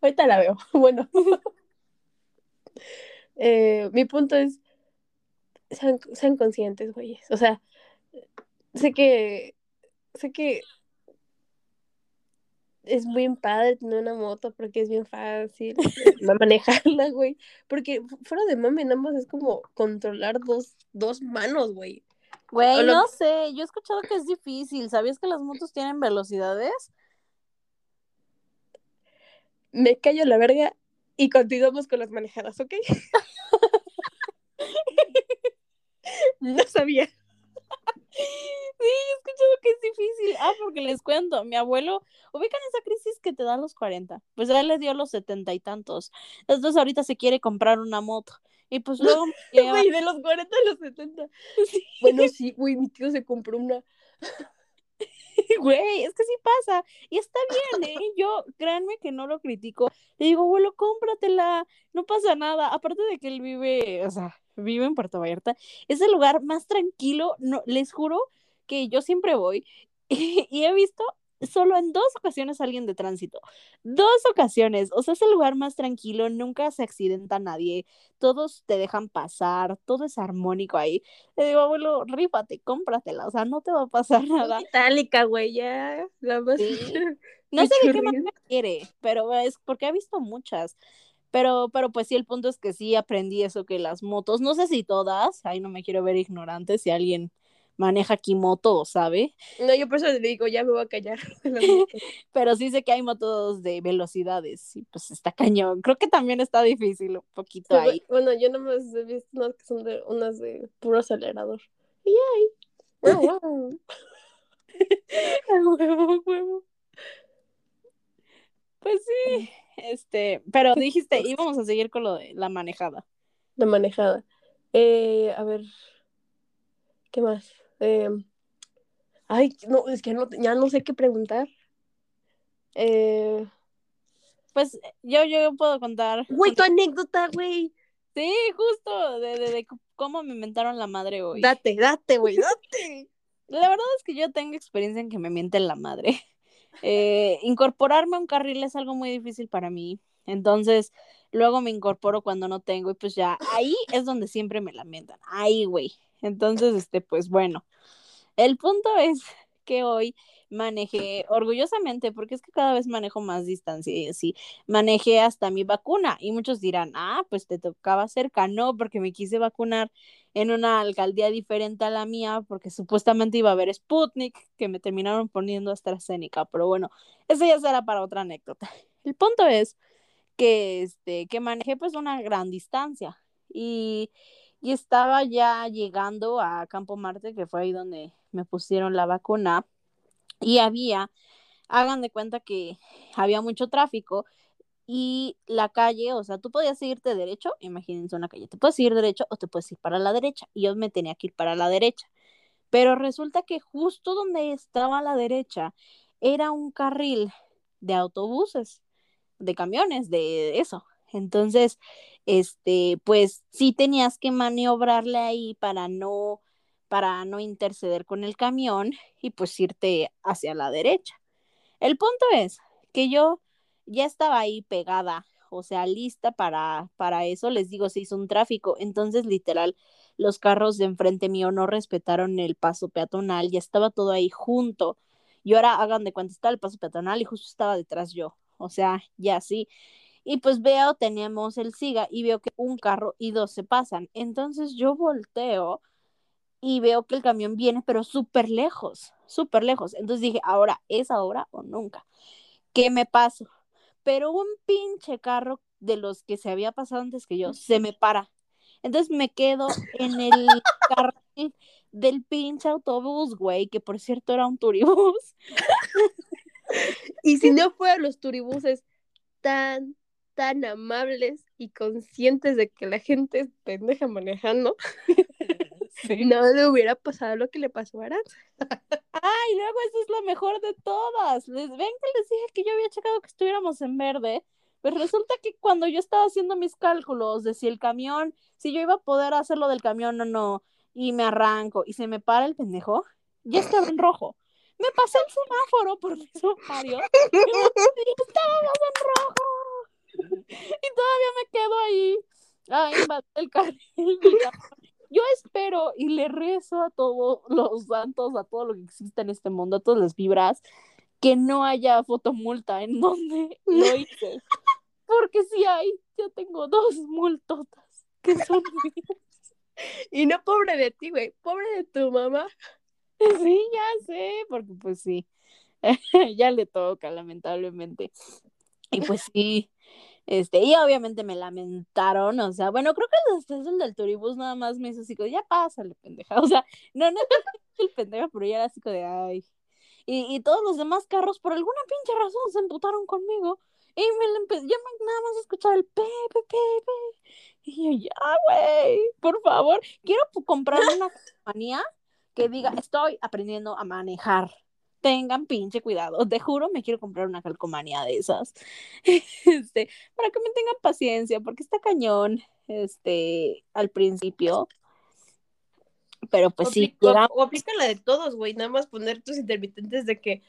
Ahorita la veo. Bueno. eh, mi punto es, sean, sean conscientes, güeyes. O sea, sé que, sé que es bien padre tener una moto porque es bien fácil manejarla, güey. Porque fuera de mame, nada más es como controlar dos, dos manos, güey. Güey, no sé, yo he escuchado que es difícil. ¿Sabías que las motos tienen velocidades? Me callo la verga y continuamos con las manejadas, ¿ok? no sabía. Sí, he escuchado que es difícil. Ah, porque les cuento, mi abuelo, ubican esa crisis que te da a los 40. Pues ya le dio los setenta y tantos. Entonces ahorita se quiere comprar una moto. Y pues luego... Güey, de los 40 a los 70. Bueno, sí, güey, mi tío se compró una... Güey, es que sí pasa. Y está bien, ¿eh? Yo, créanme que no lo critico. Le digo, abuelo, cómpratela. No pasa nada. Aparte de que él vive, o sea, vive en Puerto Vallarta. Es el lugar más tranquilo. No, les juro que yo siempre voy y he visto solo en dos ocasiones alguien de tránsito. Dos ocasiones. O sea, es el lugar más tranquilo, nunca se accidenta nadie, todos te dejan pasar, todo es armónico ahí. Le digo, abuelo, rífate, cómpratela, o sea, no te va a pasar nada. Itálica, güey, ya. La más... No sé de qué manera quiere, pero es porque he visto muchas. Pero, pero pues sí, el punto es que sí aprendí eso que las motos, no sé si todas, ahí no me quiero ver ignorante, si alguien maneja Kimoto, ¿sabe? No, yo por eso le digo, ya me voy a callar. Pero sí sé que hay motos de velocidades y pues está cañón. Creo que también está difícil un poquito ahí. Bueno, yo no me he visto unas que son de unas de puro acelerador. Y ahí. huevo, huevo. Pues sí, este, pero dijiste, íbamos a seguir con lo de la manejada. La manejada. Eh, a ver, ¿qué más? Eh, ay, no, es que no, ya no sé qué preguntar. Eh, pues yo, yo puedo contar. Güey, tu anécdota, güey. Sí, justo, de, de, cómo me inventaron la madre hoy. Date, date, güey, date. La verdad es que yo tengo experiencia en que me mienten la madre. Eh, incorporarme a un carril es algo muy difícil para mí. Entonces, luego me incorporo cuando no tengo y pues ya ahí es donde siempre me lamentan. Ahí, güey. Entonces, este, pues bueno, el punto es que hoy manejé orgullosamente, porque es que cada vez manejo más distancia y así, manejé hasta mi vacuna y muchos dirán, ah, pues te tocaba cerca, no, porque me quise vacunar en una alcaldía diferente a la mía, porque supuestamente iba a haber Sputnik, que me terminaron poniendo AstraZeneca, pero bueno, eso ya será para otra anécdota. El punto es que, este, que manejé pues una gran distancia y y estaba ya llegando a Campo Marte, que fue ahí donde me pusieron la vacuna, y había, hagan de cuenta que había mucho tráfico y la calle, o sea, tú podías irte derecho, imagínense una calle, te puedes ir derecho o te puedes ir para la derecha, y yo me tenía que ir para la derecha. Pero resulta que justo donde estaba la derecha era un carril de autobuses, de camiones, de eso. Entonces, este, pues sí tenías que maniobrarle ahí para no, para no interceder con el camión y pues irte hacia la derecha. El punto es que yo ya estaba ahí pegada, o sea, lista para, para eso, les digo, se hizo un tráfico, entonces literal, los carros de enfrente mío no respetaron el paso peatonal, ya estaba todo ahí junto. Y ahora hagan de cuenta está el paso peatonal y justo estaba detrás yo. O sea, ya sí. Y pues veo, tenemos el SIGA y veo que un carro y dos se pasan. Entonces yo volteo y veo que el camión viene, pero súper lejos, súper lejos. Entonces dije, ahora, ¿es ahora o nunca? ¿Qué me paso? Pero un pinche carro de los que se había pasado antes que yo se me para. Entonces me quedo en el carro del pinche autobús, güey, que por cierto era un turibús. y si no fueran los turibuses tan, tan amables y conscientes de que la gente es pendeja manejando, no le hubiera pasado lo que le pasó a Aranza. Ay, luego eso es lo mejor de todas. Les, ven que les dije que yo había checado que estuviéramos en verde. Pues resulta que cuando yo estaba haciendo mis cálculos de si el camión, si yo iba a poder hacerlo del camión o no, y me arranco y se me para el pendejo, ya estaba en rojo. Me pasé el semáforo por mi Mario y estábamos en rojo. Y todavía me quedo ahí. Ay, el carril. Yo espero y le rezo a todos los santos, a todo lo que existe en este mundo, a todas las vibras, que no haya fotomulta en donde lo hice. Porque si hay, yo tengo dos multotas que son mías. Y no pobre de ti, güey, pobre de tu mamá. Sí, ya sé, porque pues sí, ya le toca, lamentablemente. Y pues sí, este, y obviamente me lamentaron, o sea, bueno, creo que el, el del turibus nada más me hizo así como, ya pásale, pendeja, o sea, no, no el pendeja, pero ya era así como de, ay. Y, y todos los demás carros, por alguna pinche razón, se emputaron conmigo. Y me ya me, nada más escuchaba el pe, pe, pe, pe. Y yo, ya, güey, por favor, quiero comprar una compañía que diga, estoy aprendiendo a manejar. Tengan pinche cuidado. Te juro, me quiero comprar una calcomanía de esas. Este, para que me tengan paciencia, porque está cañón, este, al principio. Pero pues sí. O, aplica la de todos, güey. Nada más poner tus intermitentes de que,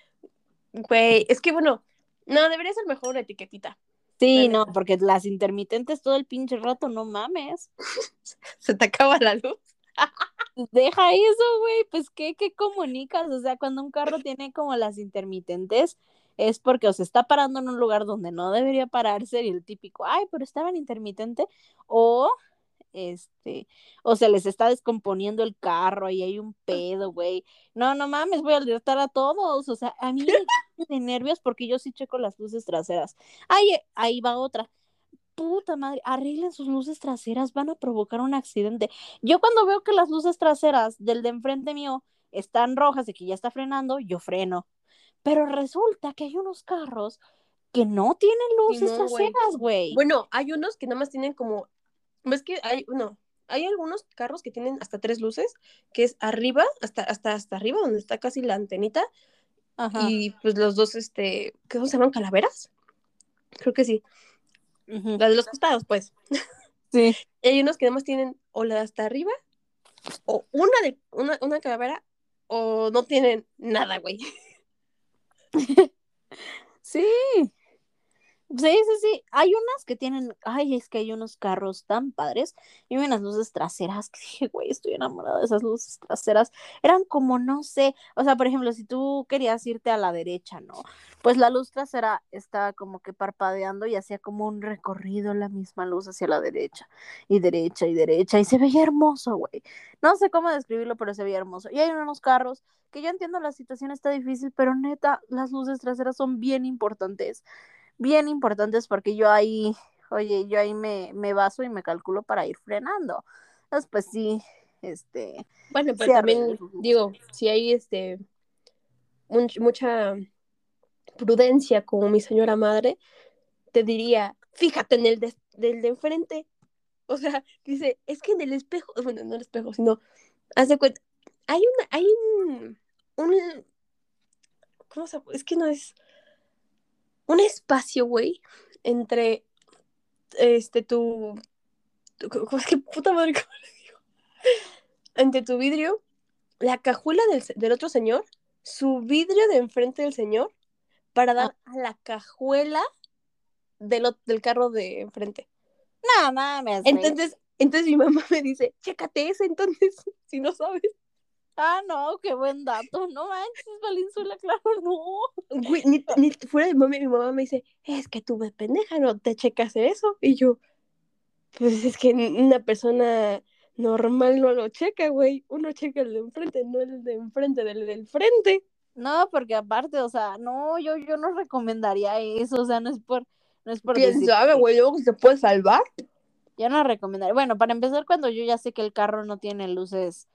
güey, es que bueno, no, debería ser mejor una etiquetita. Sí, no, porque las intermitentes todo el pinche rato, no mames. Se te acaba la luz. Deja eso, güey, pues ¿qué, ¿qué comunicas? O sea, cuando un carro tiene como las intermitentes, es porque o se está parando en un lugar donde no debería pararse y el típico, ay, pero estaba en intermitente, o este, o se les está descomponiendo el carro y hay un pedo, güey. No, no mames, voy a alertar a todos. O sea, a mí me de nervios porque yo sí checo las luces traseras. Ay, ahí va otra puta madre, arreglen sus luces traseras, van a provocar un accidente. Yo cuando veo que las luces traseras del de enfrente mío están rojas y que ya está frenando, yo freno. Pero resulta que hay unos carros que no tienen luces traseras, güey. Bueno, hay unos que nada más tienen como, ves que hay, no, hay algunos carros que tienen hasta tres luces, que es arriba, hasta, hasta, hasta arriba, donde está casi la antenita. Y pues los dos, este, ¿qué se llaman? ¿Calaveras? Creo que sí. La de los costados, pues. Sí. hay unos que además tienen o la de hasta arriba, o una de una, una calavera, o no tienen nada, güey. sí. Sí, sí, sí. Hay unas que tienen, ay, es que hay unos carros tan padres y unas luces traseras que dije, güey, estoy enamorada de esas luces traseras. Eran como, no sé, o sea, por ejemplo, si tú querías irte a la derecha, ¿no? Pues la luz trasera estaba como que parpadeando y hacía como un recorrido la misma luz hacia la derecha y derecha y derecha y se veía hermoso, güey. No sé cómo describirlo, pero se veía hermoso. Y hay unos carros que yo entiendo la situación está difícil, pero neta, las luces traseras son bien importantes bien importantes porque yo ahí, oye, yo ahí me, me baso y me calculo para ir frenando. Entonces, pues sí, este. Bueno, pero también digo, si hay este mucha prudencia como mi señora madre, te diría, fíjate en el de, del de enfrente. O sea, dice, es que en el espejo, bueno, no el espejo, sino, haz de cuenta, hay una, hay un, un, ¿cómo se Es que no es, un espacio, güey, entre este tu, es que puta madre, ¿cómo le digo? Entre tu vidrio, la cajuela del, otro señor, su vidrio de enfrente del señor, para dar ah. a la cajuela del, del carro de enfrente. No mames. Entonces, entonces mi mamá me dice, chécate ese entonces, si no sabes. Ah, no, qué buen dato. No manches, Valenzuela, claro, no. Güey, ni, ni fuera de mami, mi mamá me dice, es que tú ves pendeja, no te checas eso. Y yo, pues es que una persona normal no lo checa, güey. Uno checa el de enfrente, no el de enfrente del del frente. No, porque aparte, o sea, no, yo, yo no recomendaría eso, o sea, no es por, no es por ¿Quién sabe, güey? Luego se puede salvar. Yo no recomendaría. Bueno, para empezar, cuando yo ya sé que el carro no tiene luces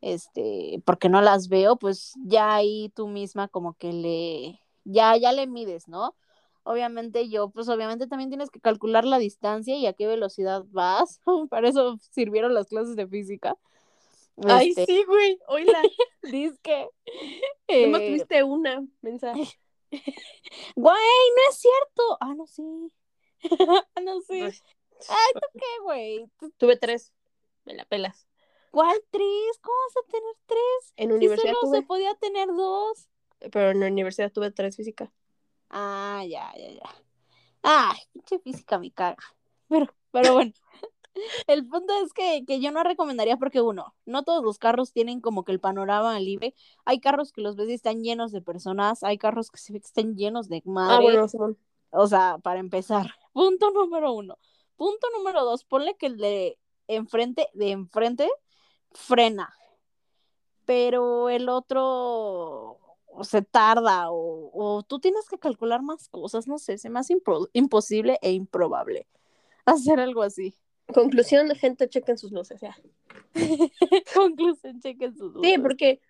este, porque no las veo, pues ya ahí tú misma como que le, ya, ya le mides, ¿no? Obviamente yo, pues obviamente también tienes que calcular la distancia y a qué velocidad vas, para eso sirvieron las clases de física. Ay, este sí, güey, oíla. Dice que... Eh... tuviste una mensaje. Güey, no es cierto. Ah, no, sí. ah, no, sí. Ay, ¿tú qué, güey? Tuve tres. Me la pelas. ¿Cuál tres? ¿Cómo vas a tener tres? En universidad solo se podía tener dos. Pero en la universidad tuve tres física. Ah, ya, ya, ya. Ay, pinche física me caga. Pero, pero bueno. El punto es que, que, yo no recomendaría porque uno, no todos los carros tienen como que el panorama libre. Hay carros que los ves y están llenos de personas, hay carros que se ven que están llenos de madre. Ah, bueno, Simón. O sea, para empezar, punto número uno. Punto número dos, ponle que el de enfrente, de enfrente, frena. Pero el otro se tarda o, o, tú tienes que calcular más cosas, no sé, es más imposible e improbable hacer algo así. Conclusión, gente, chequen sus luces, ya. Conclusión, chequen sus luces. Sí, porque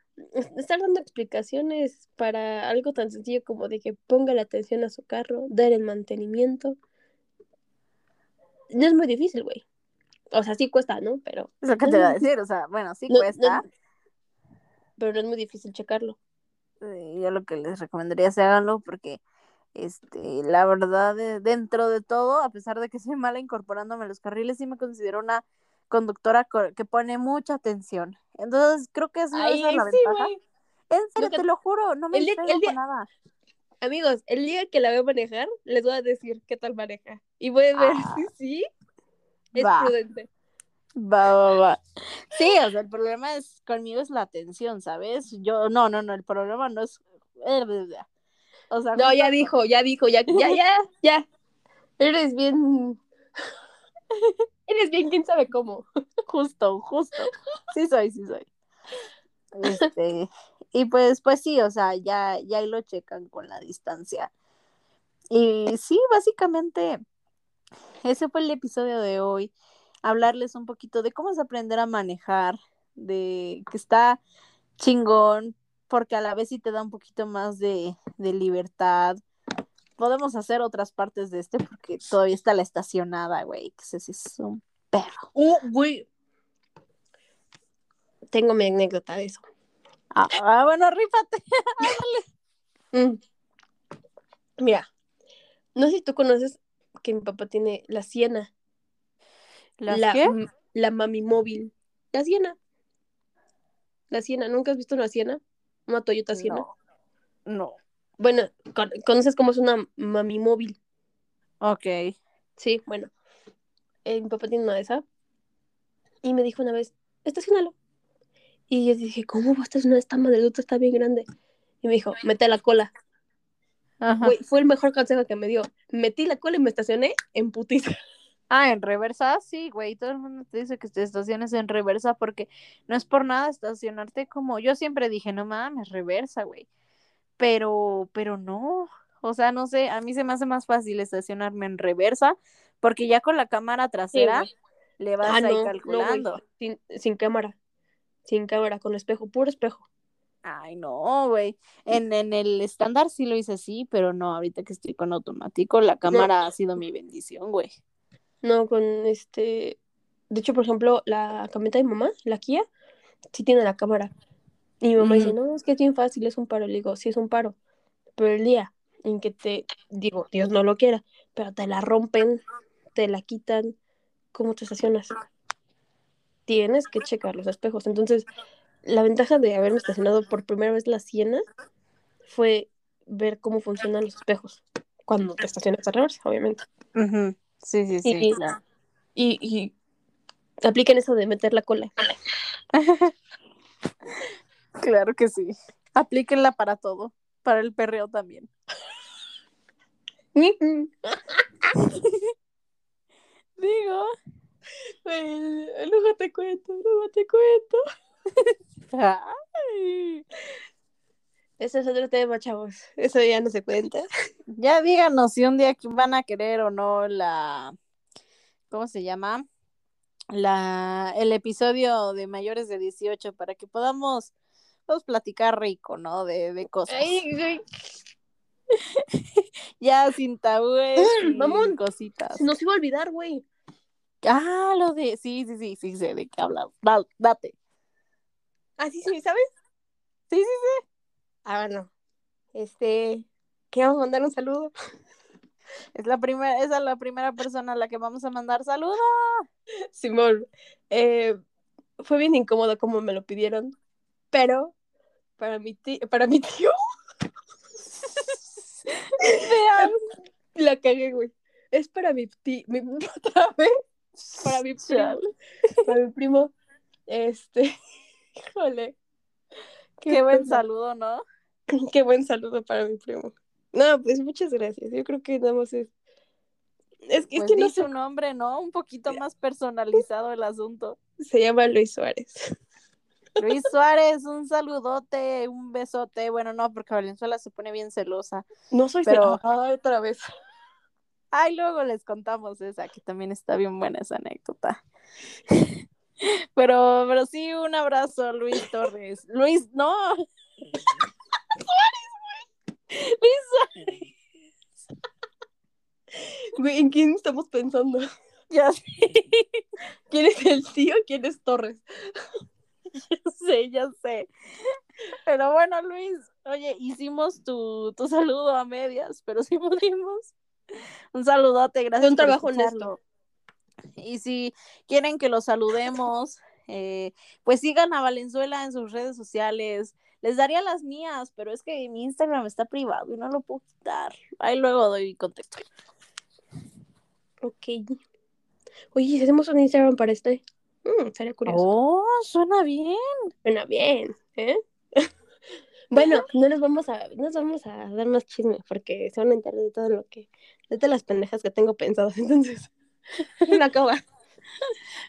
estar dando explicaciones para algo tan sencillo como de que ponga la atención a su carro, dar el mantenimiento. No es muy difícil, güey. O sea, sí cuesta, ¿no? Pero. Es lo que te iba a decir, o sea, bueno, sí cuesta. pero no es muy difícil checarlo. Yo lo que les recomendaría es háganlo porque este, la verdad, dentro de todo, a pesar de que soy mala incorporándome a los carriles, sí me considero una conductora que pone mucha atención. Entonces, creo que es la ventaja. En serio, te lo juro, no me el nada. Amigos, el día que la veo manejar, les voy a decir qué tal maneja. Y voy a ver ah. si sí es prudente. Va, va, va. Sí, o sea, el problema es conmigo es la atención, ¿sabes? Yo, no, no, no, el problema no es. O sea, no, ya dijo, ya dijo, ya, ya, ya, ya. Eres bien. Eres bien, quién sabe cómo. Justo, justo. Sí soy, sí soy. Este, y pues, pues sí, o sea, ya, ya lo checan con la distancia. Y sí, básicamente, ese fue el episodio de hoy. Hablarles un poquito de cómo es aprender a manejar, de que está chingón, porque a la vez sí te da un poquito más de, de libertad. Podemos hacer otras partes de este porque todavía está la estacionada, güey, que si es un perro. Uh, güey. Tengo mi anécdota de eso. Ah, ah bueno, rífate. mm. Mira, no sé si tú conoces que mi papá tiene la Siena. ¿La qué? La mami móvil. La Siena. La Siena. ¿Nunca has visto una Siena? Una Toyota Siena. No. Bueno, conoces cómo es una mami móvil. Ok. Sí, bueno. Eh, mi papá tiene una de esas. Y me dijo una vez, estacionalo. Y yo dije, ¿cómo va a estacionar esta madreduta? Está bien grande. Y me dijo, mete la cola. Ajá. fue el mejor consejo que me dio. Metí la cola y me estacioné en putiza. Ah, en reversa, sí, güey. Todo el mundo te dice que te estaciones en reversa porque no es por nada estacionarte como yo siempre dije, no mames, reversa, güey. Pero, pero no. O sea, no sé, a mí se me hace más fácil estacionarme en reversa porque ya con la cámara trasera le vas ah, a ir calculando. sin, sin cámara, sin cámara, con espejo, puro espejo. Ay, no, güey. En, en el estándar sí lo hice así, pero no, ahorita que estoy con automático, la cámara ha sido mi bendición, güey. No, con este. De hecho, por ejemplo, la camioneta de mi mamá, la Kia, sí tiene la cámara. Y mi mamá dice, no, es que es bien fácil, es un paro. Le digo, sí es un paro. Pero el día en que te, digo, Dios no lo quiera, pero te la rompen, te la quitan, ¿cómo te estacionas? Tienes que checar los espejos. Entonces, la ventaja de haberme estacionado por primera vez la Siena fue ver cómo funcionan los espejos cuando te estacionas a reversa, obviamente. Sí, sí, sí. Y, y, apliquen eso de meter la cola. claro que sí. Aplíquenla para todo. Para el perreo también. Digo. luego te cuento, luego te cuento. Ay. Ese es otro tema, chavos. Eso ya no se cuenta. Ya díganos si un día van a querer o no la. ¿Cómo se llama? La, el episodio de mayores de 18 para que podamos, platicar rico, ¿no? De, de cosas. ya sin tabúes y cositas. Nos iba a olvidar, güey. Ah, lo de. Sí, sí, sí, sí, sé de qué hablas. Date. ¿Ah, sí, sí, sabes? Sí, sí, sí. Ah, bueno. Este, ¿qué vamos a mandar un saludo? Es la primera, esa es la primera persona a la que vamos a mandar saludo. Simón, eh, fue bien incómodo como me lo pidieron, pero para mi tío, para mi tío, vean, la cagué, güey. Es para mi tío, mi, otra vez, para mi primo. Para mi primo. Este, híjole. Qué, buen saludo, ¿no? Qué buen saludo para mi primo. No, pues muchas gracias. Yo creo que nada más es. Es, que pues no sé. su nombre, ¿no? Un poquito más personalizado el asunto. Se llama Luis Suárez. Luis Suárez, un saludote, un besote. Bueno, no, porque Valenzuela se pone bien celosa. No soy pero... celosa. otra vez. Ay, luego les contamos esa, que también está bien buena esa anécdota. Pero, pero sí, un abrazo, Luis Torres. Luis, no. Suárez, güey. Luis Suárez. Güey, ¿en quién estamos pensando? Ya sé. ¿Quién es el tío? ¿Quién es Torres? Ya sé, ya sé. Pero bueno, Luis, oye, hicimos tu, tu saludo a medias, pero sí pudimos. Un saludote, gracias. Un trabajo honesto. Y si quieren que los saludemos, eh, pues sigan a Valenzuela en sus redes sociales. Les daría las mías, pero es que mi Instagram está privado y no lo puedo quitar. Ahí luego doy contexto. Ok. Oye, si hacemos un Instagram para este, mm, sería curioso. Oh, suena bien. Suena bien, ¿eh? bueno, no nos vamos a, no nos vamos a dar más chisme porque se van a enterar de todo lo que, de todas las pendejas que tengo pensadas, entonces. La acaba.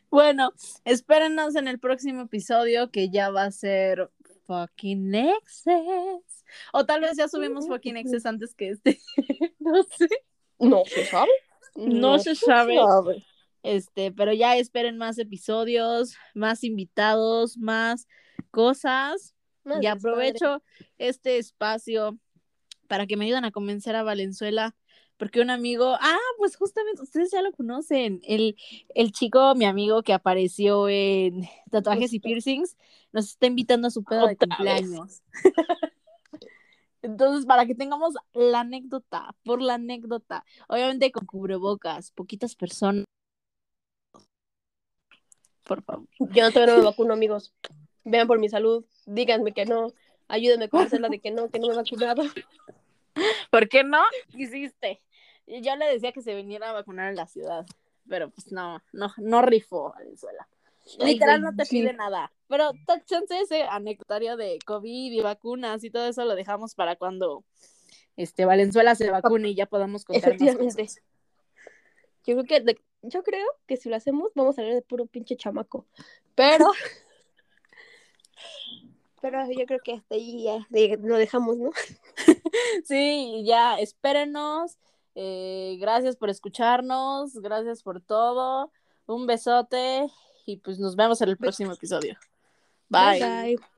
Bueno, espérenos en el próximo episodio que ya va a ser fucking exes. O tal vez ya subimos fucking exes antes que este. no sé. No se sabe. No, se, sabe. Este, pero ya esperen más episodios, más invitados, más cosas. y aprovecho este espacio para que me ayuden a convencer a Valenzuela porque un amigo, ah, pues justamente ustedes ya lo conocen, el, el chico, mi amigo que apareció en tatuajes y piercings, nos está invitando a su pedo de cumpleaños. Entonces, para que tengamos la anécdota, por la anécdota, obviamente con cubrebocas, poquitas personas. Por favor. Yo todavía no me vacuno, amigos. Vean por mi salud, díganme que no, ayúdenme a convencerla de que no, que no me he vacunado. ¿Por qué no? Hiciste. Yo le decía que se viniera a vacunar en la ciudad, pero pues no, no, no rifó Venezuela. Literal no te pide nada. Pero chance ese anecdotario de COVID y vacunas y todo eso lo dejamos para cuando este Valenzuela se vacune y ya podamos contar Efectivamente. Yo creo que yo creo que si lo hacemos vamos a hablar de puro pinche chamaco. Pero pero yo creo que hasta ahí ya lo dejamos, ¿no? sí, ya espérenos. Eh, gracias por escucharnos, gracias por todo. Un besote y pues nos vemos en el próximo episodio. bye. bye.